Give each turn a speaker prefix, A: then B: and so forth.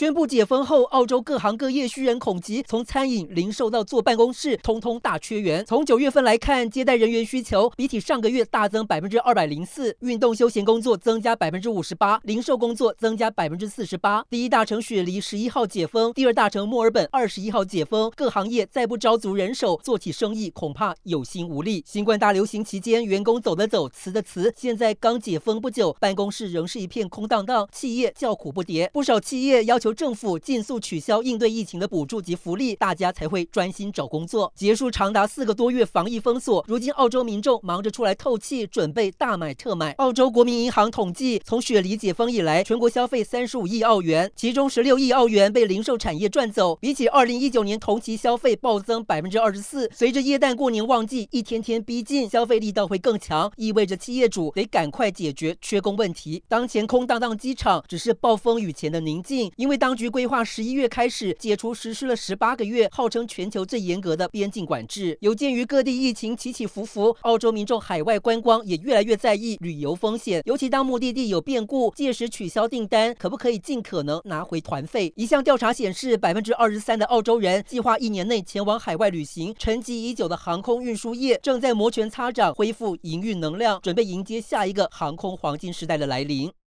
A: 宣布解封后，澳洲各行各业需人恐急，从餐饮、零售到坐办公室，通通大缺员。从九月份来看，接待人员需求比起上个月大增百分之二百零四，运动休闲工作增加百分之五十八，零售工作增加百分之四十八。第一大城雪梨十一号解封，第二大城墨尔本二十一号解封，各行业再不招足人手，做起生意恐怕有心无力。新冠大流行期间，员工走的走，辞的辞，现在刚解封不久，办公室仍是一片空荡荡，企业叫苦不迭，不少企业要求政府尽速取消应对疫情的补助及福利，大家才会专心找工作。结束长达四个多月防疫封锁，如今澳洲民众忙着出来透气，准备大买特买。澳洲国民银行统计，从雪梨解封以来，全国消费三十五亿澳元，其中十六亿澳元被零售产业赚走，比起二零一九年同期消费暴增百分之二十四。随着耶诞过年旺季一天天逼近，消费力道会更强，意味着企业主得赶快解决缺工问题。当前空荡荡机场只是暴风雨前的宁静，因为当局。规划十一月开始解除实施了十八个月、号称全球最严格的边境管制。有鉴于各地疫情起起伏伏，澳洲民众海外观光也越来越在意旅游风险，尤其当目的地有变故，届时取消订单，可不可以尽可能拿回团费？一项调查显示，百分之二十三的澳洲人计划一年内前往海外旅行。沉寂已久的航空运输业正在摩拳擦掌，恢复营运能量，准备迎接下一个航空黄金时代的来临。